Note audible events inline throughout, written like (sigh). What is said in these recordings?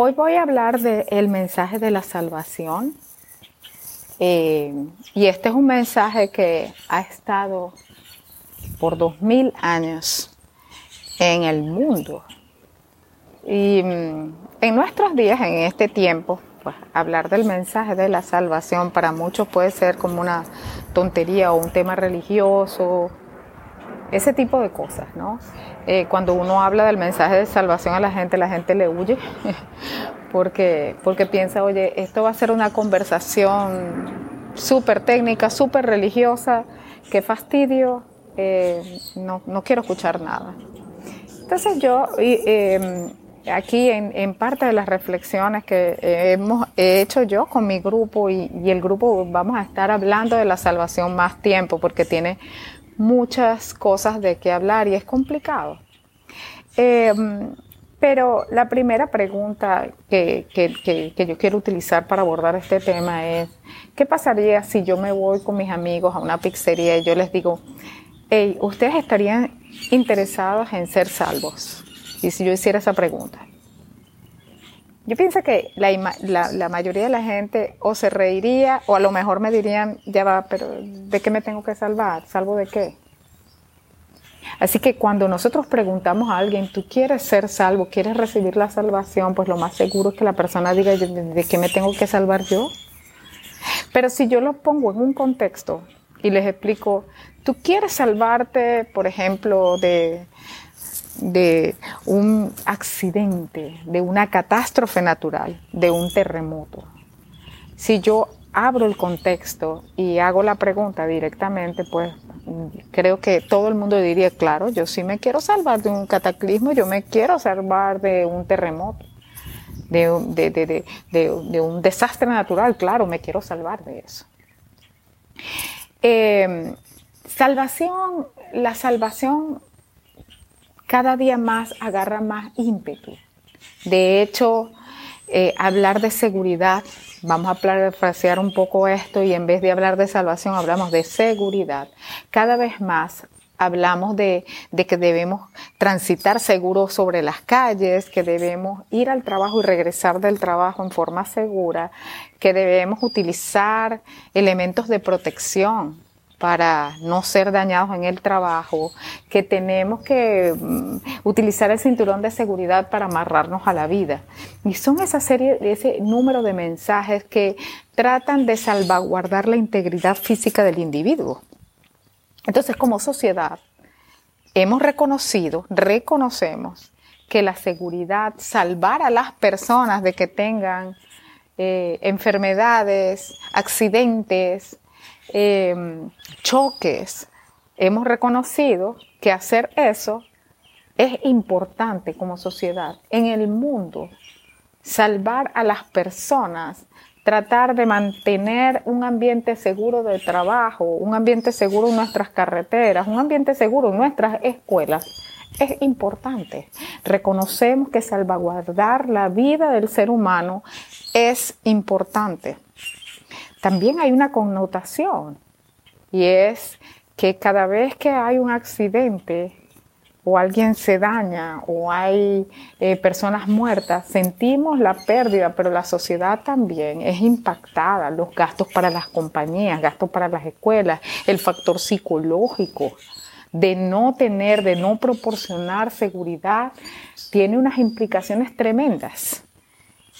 Hoy voy a hablar del mensaje de la salvación. Eh, y este es un mensaje que ha estado por dos mil años en el mundo. Y mm, en nuestros días, en este tiempo, pues hablar del mensaje de la salvación para muchos puede ser como una tontería o un tema religioso, ese tipo de cosas, ¿no? Eh, cuando uno habla del mensaje de salvación a la gente, la gente le huye (laughs) porque, porque piensa, oye, esto va a ser una conversación súper técnica, súper religiosa, qué fastidio, eh, no, no, quiero escuchar nada. Entonces yo, eh, aquí en, parte de las reflexiones que hemos hecho yo con mi grupo y el grupo vamos a estar hablando de la salvación más tiempo porque tiene muchas cosas de qué hablar y es complicado. Em, pero la primera pregunta que, yo quiero utilizar para abordar este tema es, ¿qué pasaría si yo me voy con mis amigos a una pizzería y yo les digo, hey, ¿ustedes estarían interesados en ser salvos? Y si yo hiciera esa pregunta. Yo pienso que la, la, mayoría de la gente o se reiría o a lo mejor me dirían, ya va, pero ¿de qué me tengo que salvar? ¿Salvo de qué? Así que cuando nosotros preguntamos a alguien, ¿tú quieres ser salvo? ¿Quieres recibir la salvación? Pues lo más seguro es que la persona diga, ¿de qué me tengo que salvar yo? Pero si yo lo pongo en un contexto y les explico, ¿tú quieres salvarte, por ejemplo, de de un accidente, de una catástrofe natural, de un terremoto. Si yo abro el contexto y hago la pregunta directamente, pues creo que todo el mundo diría, claro, yo sí me quiero salvar de un cataclismo, yo me quiero salvar de un terremoto, de, un desastre natural, claro, me quiero salvar de eso. Eh, salvación, la salvación cada día más agarra más ímpetu. De hecho, eh, hablar de seguridad, vamos a parafrasear un poco esto y en vez de hablar de salvación hablamos de seguridad. Cada vez más hablamos de, de, que debemos transitar seguro sobre las calles, que debemos ir al trabajo y regresar del trabajo en forma segura, que debemos utilizar elementos de protección para no ser dañados en el trabajo, que tenemos que mm, utilizar el cinturón de seguridad para amarrarnos a la vida. Y son esa serie, ese número de mensajes que tratan de salvaguardar la integridad física del individuo. Entonces, como sociedad, hemos reconocido, reconocemos que la seguridad, salvar a las personas de que tengan eh, enfermedades, accidentes, Em, choques, hemos reconocido que hacer eso es importante como sociedad. En el mundo, salvar a las personas, tratar de mantener un ambiente seguro de trabajo, un ambiente seguro en nuestras carreteras, un ambiente seguro en nuestras escuelas, es importante. Reconocemos que salvaguardar la vida del ser humano es importante también hay una connotación y es que cada vez que hay un accidente o alguien se daña o hay eh, personas muertas, sentimos la pérdida, pero la sociedad también es impactada, los gastos para las compañías, gastos para las escuelas, el factor psicológico de no tener, de no proporcionar seguridad, tiene unas implicaciones tremendas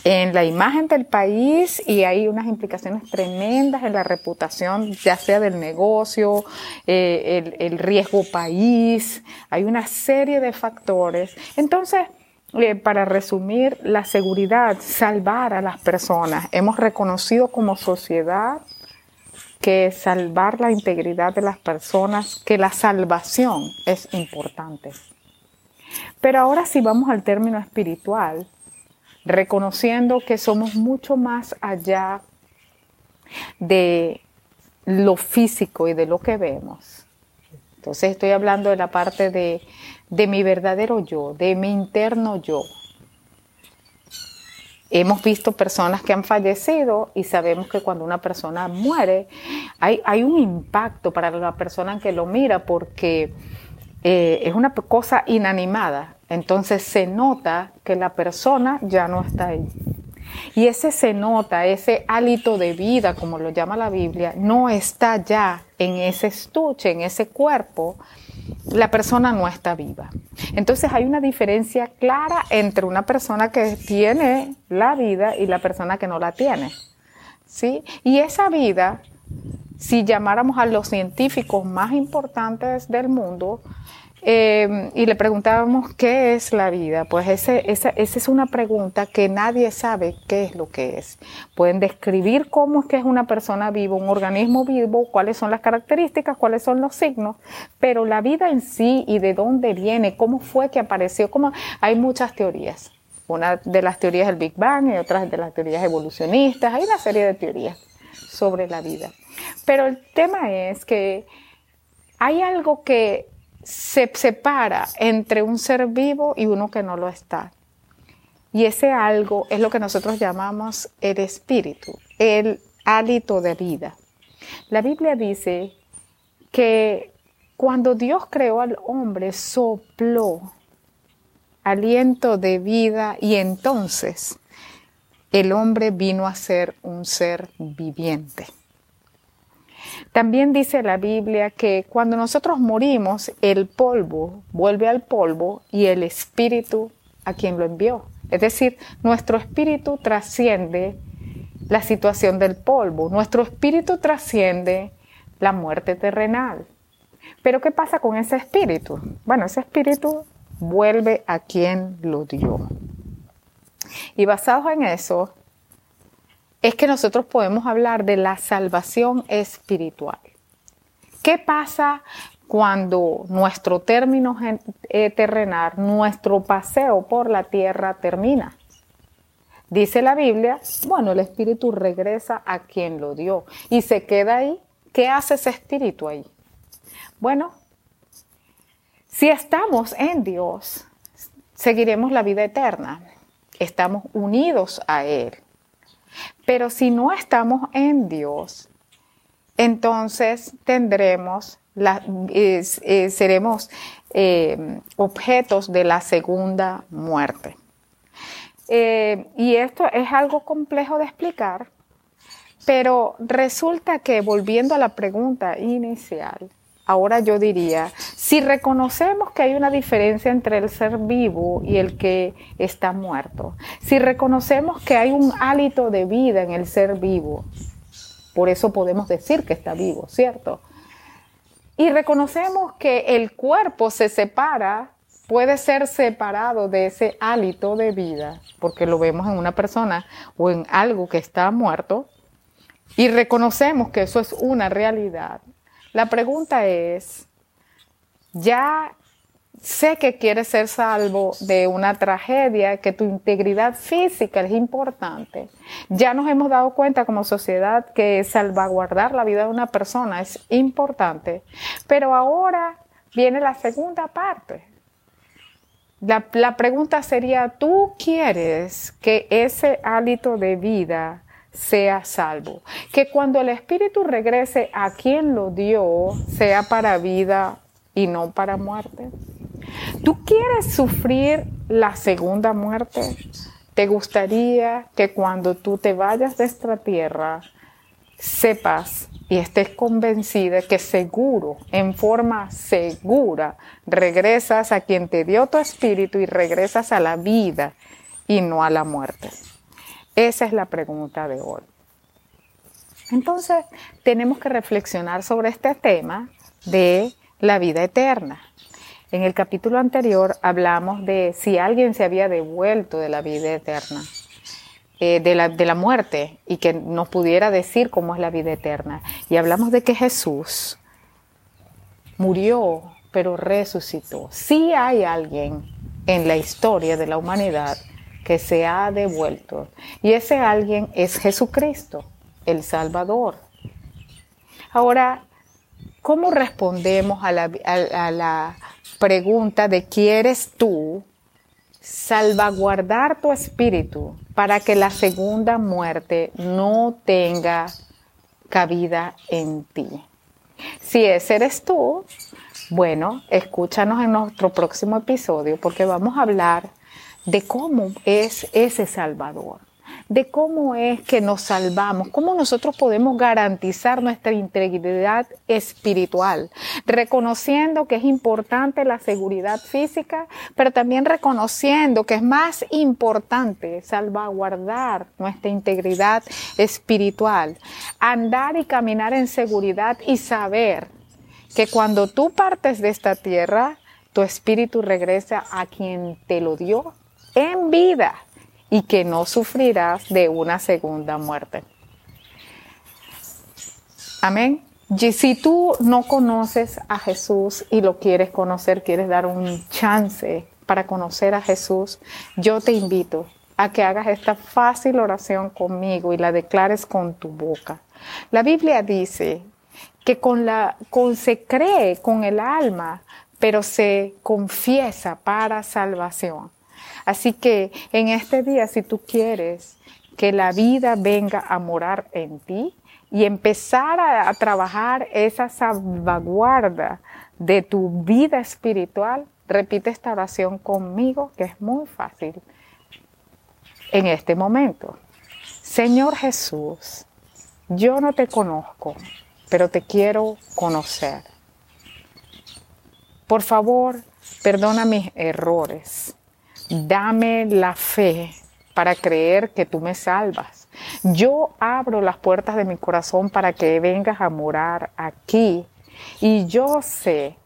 en la imagen del país y hay unas implicaciones tremendas en la reputación, ya sea del negocio, eh, el, riesgo país, hay una serie de factores. Entonces, eh, para resumir, la seguridad, salvar a las personas. Hemos reconocido como sociedad que salvar la integridad de las personas, que la salvación es importante. Pero ahora si vamos al término espiritual, reconociendo que somos mucho más allá de lo físico y de lo que vemos. Entonces estoy hablando de la parte de, mi verdadero yo, de mi interno yo. Hemos visto personas que han fallecido y sabemos que cuando una persona muere hay, hay un impacto para la persona que lo mira porque eh, es una cosa inanimada entonces se nota que la persona ya no está ahí. Y ese se nota, ese hálito de vida, como lo llama la Biblia, no está ya en ese estuche, en ese cuerpo. La persona no está viva. Entonces hay una diferencia clara entre una persona que tiene la vida y la persona que no la tiene. ¿Sí? Y esa vida, si llamáramos a los científicos más importantes del mundo, eh, y le preguntábamos qué es la vida. Pues ese, esa, esa, es una pregunta que nadie sabe qué es lo que es. Pueden describir cómo es que es una persona viva, un organismo vivo, cuáles son las características, cuáles son los signos, pero la vida en sí y de dónde viene, cómo fue que apareció, cómo, hay muchas teorías. Una de las teorías del Big Bang y otras de las teorías evolucionistas. Hay una serie de teorías sobre la vida. Pero el tema es que hay algo que se separa entre un ser vivo y uno que no lo está. Y ese algo es lo que nosotros llamamos el espíritu, el hálito de vida. La Biblia dice que cuando Dios creó al hombre, sopló aliento de vida y entonces el hombre vino a ser un ser viviente. También dice la Biblia que cuando nosotros morimos, el polvo vuelve al polvo y el espíritu a quien lo envió. Es decir, nuestro espíritu trasciende la situación del polvo, nuestro espíritu trasciende la muerte terrenal. Pero ¿qué pasa con ese espíritu? Bueno, ese espíritu vuelve a quien lo dio. Y basado en eso, es que nosotros podemos hablar de la salvación espiritual. ¿Qué pasa cuando nuestro término eh, terrenal, nuestro paseo por la tierra termina? Dice la Biblia, bueno, el espíritu regresa a quien lo dio y se queda ahí. ¿Qué hace ese espíritu ahí? Bueno, si estamos en Dios, seguiremos la vida eterna. Estamos unidos a Él. Pero si no estamos en Dios, entonces tendremos, eh, seremos eh, objetos de la segunda muerte. Eh, y esto es algo complejo de explicar, pero resulta que volviendo a la pregunta inicial, ahora yo diría, si reconocemos que hay una diferencia entre el ser vivo y el que está muerto, si reconocemos que hay un hálito de vida en el ser vivo, por eso podemos decir que está vivo, ¿cierto? Y reconocemos que el cuerpo se separa, puede ser separado de ese hálito de vida, porque lo vemos en una persona o en algo que está muerto, y reconocemos que eso es una realidad. La pregunta es, ya sé que quieres ser salvo de una tragedia, que tu integridad física es importante. Ya nos hemos dado cuenta como sociedad que salvaguardar la vida de una persona es importante. Pero ahora viene la segunda parte. La, pregunta sería, ¿tú quieres que ese hálito de vida sea salvo. Que cuando el Espíritu regrese a quien lo dio, sea para vida y no para muerte. ¿Tú quieres sufrir la segunda muerte? ¿Te gustaría que cuando tú te vayas de esta tierra, sepas y estés convencida que seguro, en forma segura, regresas a quien te dio tu espíritu y regresas a la vida y no a la muerte? Esa es la pregunta de hoy. Entonces, tenemos que reflexionar sobre este tema de la vida eterna. En el capítulo anterior hablamos de si alguien se había devuelto de la vida eterna, eh, de, la, de la muerte, y que nos pudiera decir cómo es la vida eterna. Y hablamos de que Jesús murió, pero resucitó. Si hay alguien en la historia de la humanidad que se ha devuelto. Y ese alguien es Jesucristo, el Salvador. Ahora, ¿cómo respondemos a la, a la pregunta de ¿quieres tú salvaguardar tu espíritu para que la segunda muerte no tenga cabida en ti? Si ese eres tú, Bueno, escúchanos en nuestro próximo episodio porque vamos a hablar de cómo es ese Salvador de cómo es que nos salvamos, cómo nosotros podemos garantizar nuestra integridad espiritual, reconociendo que es importante la seguridad física, pero también reconociendo que es más importante salvaguardar nuestra integridad espiritual, andar y caminar en seguridad y saber que cuando tú partes de esta tierra, tu espíritu regresa a quien te lo dio en vida y que no sufrirás de una segunda muerte. Amén. Y si tú no conoces a Jesús y lo quieres conocer, quieres dar un chance para conocer a Jesús, yo te invito a que hagas esta fácil oración conmigo y la declares con tu boca. La Biblia dice que con la, con, se cree con el alma, pero se confiesa para salvación. Así que en este día, si tú quieres que la vida venga a morar en ti y empezar a, trabajar esa salvaguarda de tu vida espiritual, repite esta oración conmigo, que es muy fácil en este momento. Señor Jesús, yo no te conozco, pero te quiero conocer. Por favor, perdona mis errores. Dame la fe para creer que tú me salvas. Yo abro las puertas de mi corazón para que vengas a morar aquí. Y yo sé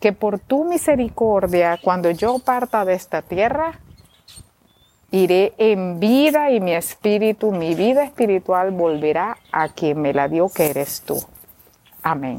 que por tu misericordia, cuando yo parta de esta tierra, iré en vida y mi espíritu, mi vida espiritual volverá a quien me la dio, que eres tú. Amén.